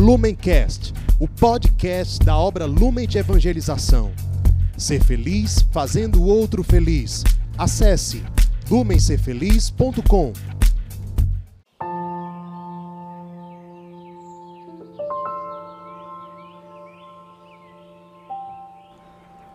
Lumencast, o podcast da obra Lumen de Evangelização. Ser feliz fazendo o outro feliz. Acesse lumencerfeliz.com.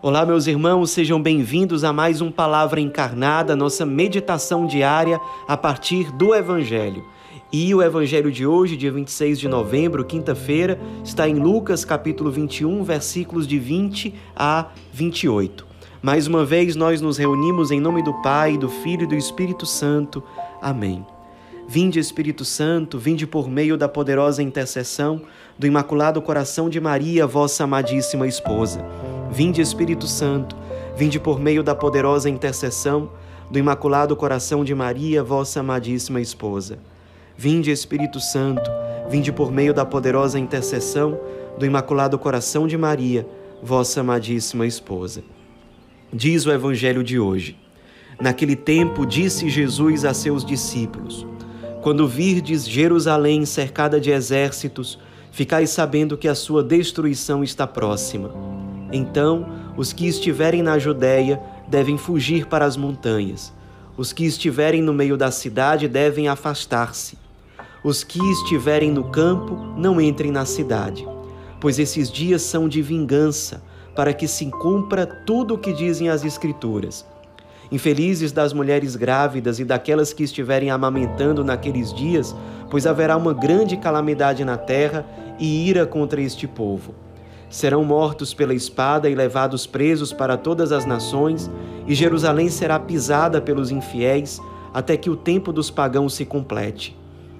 Olá, meus irmãos, sejam bem-vindos a mais um Palavra Encarnada, nossa meditação diária a partir do Evangelho. E o Evangelho de hoje, dia 26 de novembro, quinta-feira, está em Lucas capítulo 21, versículos de 20 a 28. Mais uma vez nós nos reunimos em nome do Pai, do Filho e do Espírito Santo. Amém. Vinde, Espírito Santo, vinde por meio da poderosa intercessão do Imaculado Coração de Maria, vossa amadíssima esposa. Vinde, Espírito Santo, vinde por meio da poderosa intercessão do Imaculado Coração de Maria, vossa amadíssima esposa. Vinde, Espírito Santo, vinde por meio da poderosa intercessão do Imaculado Coração de Maria, vossa amadíssima esposa. Diz o Evangelho de hoje. Naquele tempo disse Jesus a seus discípulos: Quando virdes Jerusalém cercada de exércitos, ficai sabendo que a sua destruição está próxima. Então, os que estiverem na Judéia devem fugir para as montanhas. Os que estiverem no meio da cidade devem afastar-se. Os que estiverem no campo não entrem na cidade, pois esses dias são de vingança, para que se cumpra tudo o que dizem as Escrituras. Infelizes das mulheres grávidas e daquelas que estiverem amamentando naqueles dias, pois haverá uma grande calamidade na terra e ira contra este povo. Serão mortos pela espada e levados presos para todas as nações, e Jerusalém será pisada pelos infiéis, até que o tempo dos pagãos se complete.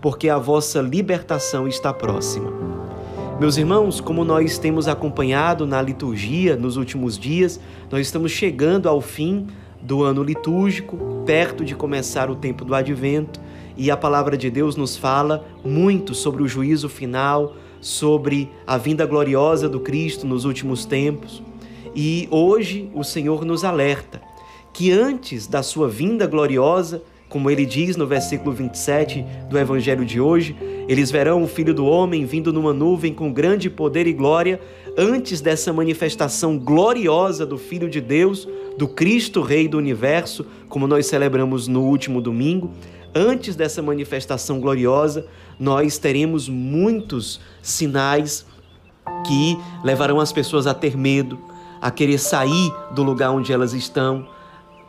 porque a vossa libertação está próxima. Meus irmãos, como nós temos acompanhado na liturgia nos últimos dias, nós estamos chegando ao fim do ano litúrgico, perto de começar o tempo do advento, e a palavra de Deus nos fala muito sobre o juízo final, sobre a vinda gloriosa do Cristo nos últimos tempos. E hoje o Senhor nos alerta que antes da sua vinda gloriosa, como ele diz no versículo 27 do evangelho de hoje, eles verão o Filho do Homem vindo numa nuvem com grande poder e glória. Antes dessa manifestação gloriosa do Filho de Deus, do Cristo Rei do universo, como nós celebramos no último domingo, antes dessa manifestação gloriosa, nós teremos muitos sinais que levarão as pessoas a ter medo, a querer sair do lugar onde elas estão.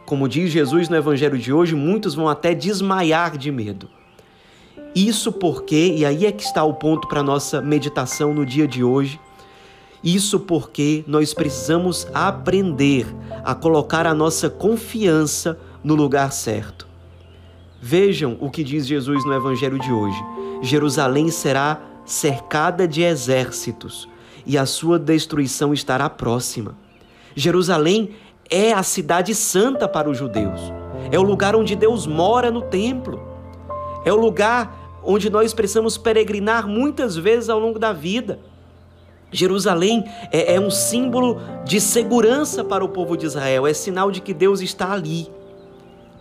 Como diz Jesus no Evangelho de hoje, muitos vão até desmaiar de medo. Isso porque, e aí é que está o ponto para a nossa meditação no dia de hoje, isso porque nós precisamos aprender a colocar a nossa confiança no lugar certo. Vejam o que diz Jesus no Evangelho de hoje: Jerusalém será cercada de exércitos e a sua destruição estará próxima. Jerusalém é a cidade santa para os judeus. É o lugar onde Deus mora no templo. É o lugar onde nós precisamos peregrinar muitas vezes ao longo da vida. Jerusalém é, é, um símbolo de segurança para o povo de Israel, é sinal de que Deus está ali.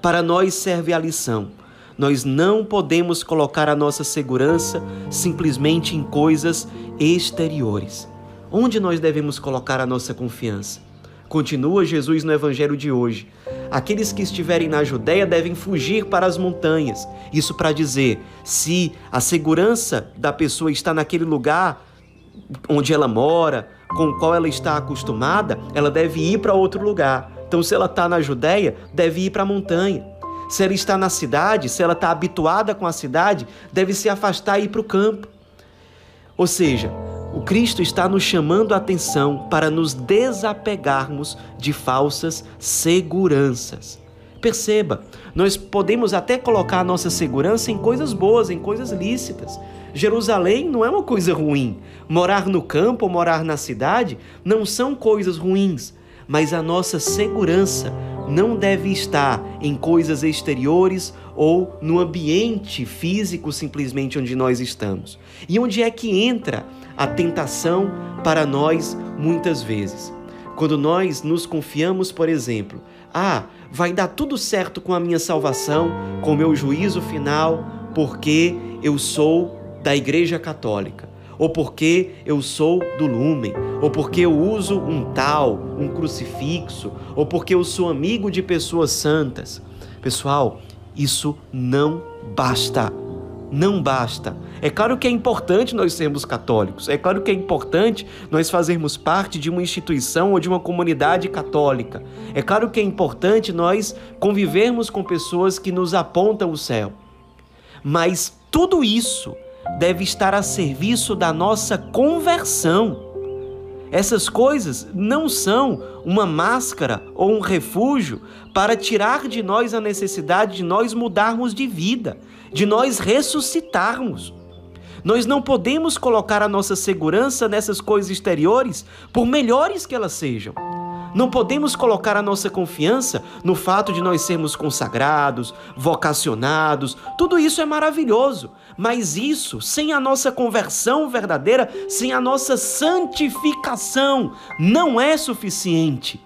Para nós serve a lição. Nós não podemos colocar a nossa segurança simplesmente em coisas exteriores. Onde nós devemos colocar a nossa confiança? Continua Jesus no Evangelho de hoje. Aqueles que estiverem na Judéia devem fugir para as montanhas. Isso para dizer, se a segurança da pessoa está naquele lugar onde ela mora, com o qual ela está acostumada, ela deve ir para outro lugar. Então, se ela está na Judéia, deve ir para a montanha. Se ela está na cidade, se ela está habituada com a cidade, deve se afastar e ir para o campo. Ou seja, Cristo está nos chamando a atenção para nos desapegarmos de falsas seguranças. Perceba, nós podemos até colocar a nossa segurança em coisas boas, em coisas lícitas. Jerusalém não é uma coisa ruim. Morar no campo ou morar na cidade não são coisas ruins, mas a nossa segurança não deve estar em coisas exteriores ou no ambiente físico simplesmente onde nós estamos. E onde é que entra a tentação para nós muitas vezes? Quando nós nos confiamos, por exemplo, ah, vai dar tudo certo com a minha salvação, com o meu juízo final, porque eu sou da Igreja Católica, ou porque eu sou do Lumen, ou porque eu uso um tal, um crucifixo, ou porque eu sou amigo de pessoas santas. Pessoal, isso não basta não basta. É claro que é importante nós sermos católicos, é claro que é importante nós fazermos parte de uma instituição ou de uma comunidade católica, é claro que é importante nós convivermos com pessoas que nos apontam o céu. Mas tudo isso deve estar a serviço da nossa conversão. Essas coisas não são uma máscara ou um refúgio para tirar de nós a necessidade de nós mudarmos de vida, de nós ressuscitarmos. Nós não podemos colocar a nossa segurança nessas coisas exteriores, por melhores que elas sejam. Não podemos colocar a nossa confiança no fato de nós sermos consagrados, vocacionados. Tudo isso é maravilhoso, mas isso, sem a nossa conversão verdadeira, sem a nossa santificação, não é suficiente.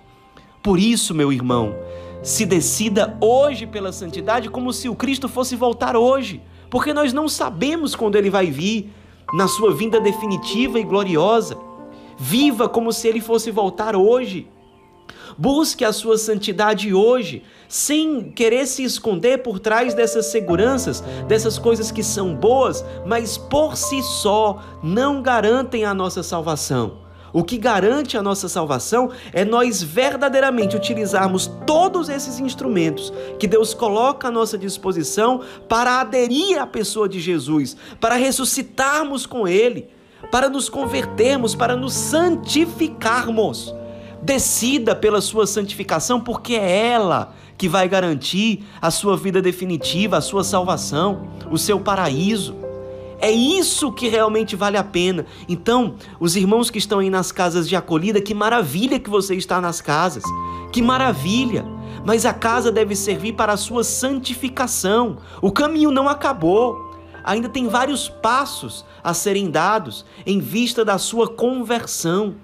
Por isso, meu irmão, se decida hoje pela santidade como se o Cristo fosse voltar hoje, porque nós não sabemos quando ele vai vir na sua vinda definitiva e gloriosa. Viva como se ele fosse voltar hoje. Busque a sua santidade hoje, sem querer se esconder por trás dessas seguranças, dessas coisas que são boas, mas por si só não garantem a nossa salvação. O que garante a nossa salvação é nós verdadeiramente utilizarmos todos esses instrumentos que Deus coloca à nossa disposição para aderir à pessoa de Jesus, para ressuscitarmos com Ele, para nos convertermos, para nos santificarmos. Decida pela sua santificação, porque é ela que vai garantir a sua vida definitiva, a sua salvação, o seu paraíso. É isso que realmente vale a pena. Então, os irmãos que estão aí nas casas de acolhida, que maravilha que você está nas casas. Que maravilha! Mas a casa deve servir para a sua santificação. O caminho não acabou. Ainda tem vários passos a serem dados em vista da sua conversão.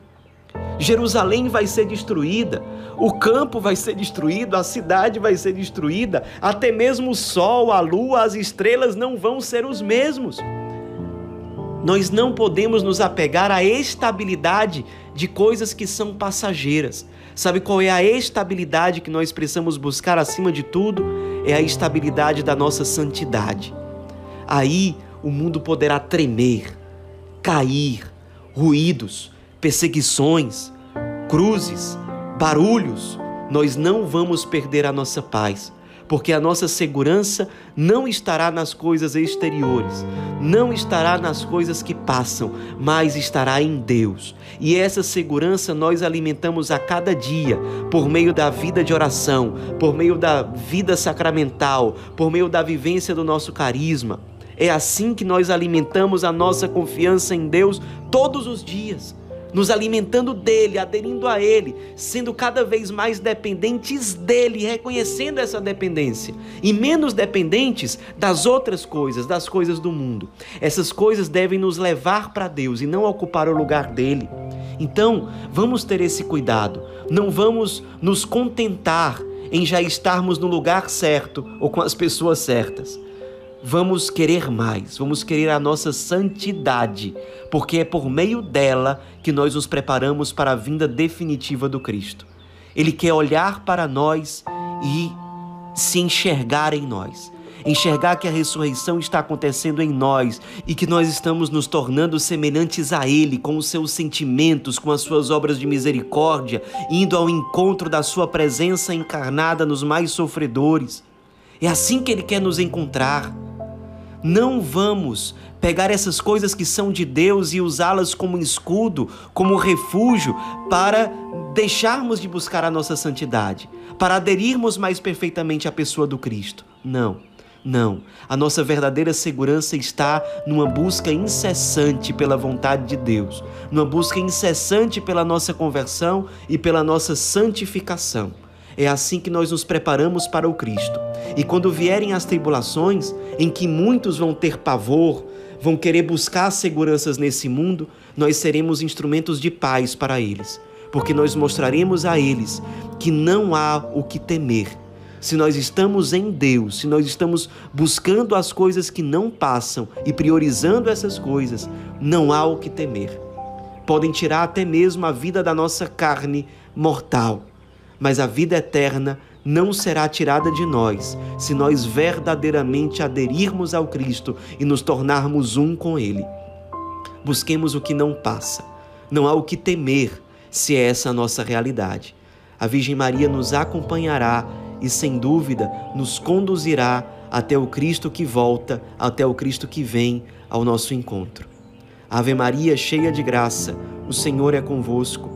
Jerusalém vai ser destruída, o campo vai ser destruído, a cidade vai ser destruída, até mesmo o sol, a lua, as estrelas não vão ser os mesmos. Nós não podemos nos apegar à estabilidade de coisas que são passageiras. Sabe qual é a estabilidade que nós precisamos buscar acima de tudo? É a estabilidade da nossa santidade. Aí o mundo poderá tremer, cair, ruídos, perseguições, cruzes, barulhos, nós não vamos perder a nossa paz, porque a nossa segurança não estará nas coisas exteriores, não estará nas coisas que passam, mas estará em Deus. E essa segurança nós alimentamos a cada dia por meio da vida de oração, por meio da vida sacramental, por meio da vivência do nosso carisma. É assim que nós alimentamos a nossa confiança em Deus todos os dias nos alimentando dele, aderindo a ele, sendo cada vez mais dependentes dele, reconhecendo essa dependência e menos dependentes das outras coisas, das coisas do mundo. Essas coisas devem nos levar para Deus e não ocupar o lugar dele. Então, vamos ter esse cuidado. Não vamos nos contentar em já estarmos no lugar certo ou com as pessoas certas vamos querer mais, vamos querer a nossa santidade, porque é por meio dela que nós nos preparamos para a vinda definitiva do Cristo. Ele quer olhar para nós e se enxergar em nós. Enxergar que a ressurreição está acontecendo em nós e que nós estamos nos tornando semelhantes a Ele, com os seus sentimentos, com as suas obras de misericórdia, indo ao encontro da Sua presença encarnada nos mais sofredores. É assim que Ele quer nos encontrar. Não vamos pegar essas coisas que são de Deus e usá-las como escudo, como refúgio, para deixarmos de buscar a nossa santidade, para aderirmos mais perfeitamente à pessoa do Cristo. Não. Não, a nossa verdadeira segurança está numa busca incessante pela vontade de Deus, numa busca incessante pela nossa conversão e pela nossa santificação. É assim que nós nos preparamos para o Cristo. E quando vierem as tribulações, em que muitos vão ter pavor, vão querer buscar seguranças nesse mundo, nós seremos instrumentos de paz para eles, porque nós mostraremos a eles que não há o que temer. Se nós estamos em Deus, se nós estamos buscando as coisas que não passam e priorizando essas coisas, não há o que temer. Podem tirar até mesmo a vida da nossa carne mortal, mas a vida eterna não será tirada de nós se nós verdadeiramente aderirmos ao Cristo e nos tornarmos um com Ele. Busquemos o que não passa. Não há o que temer se é essa a nossa realidade. A Virgem Maria nos acompanhará e, sem dúvida, nos conduzirá até o Cristo que volta, até o Cristo que vem ao nosso encontro. Ave Maria, cheia de graça, o Senhor é convosco.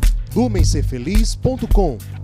lumencerfeliz.com.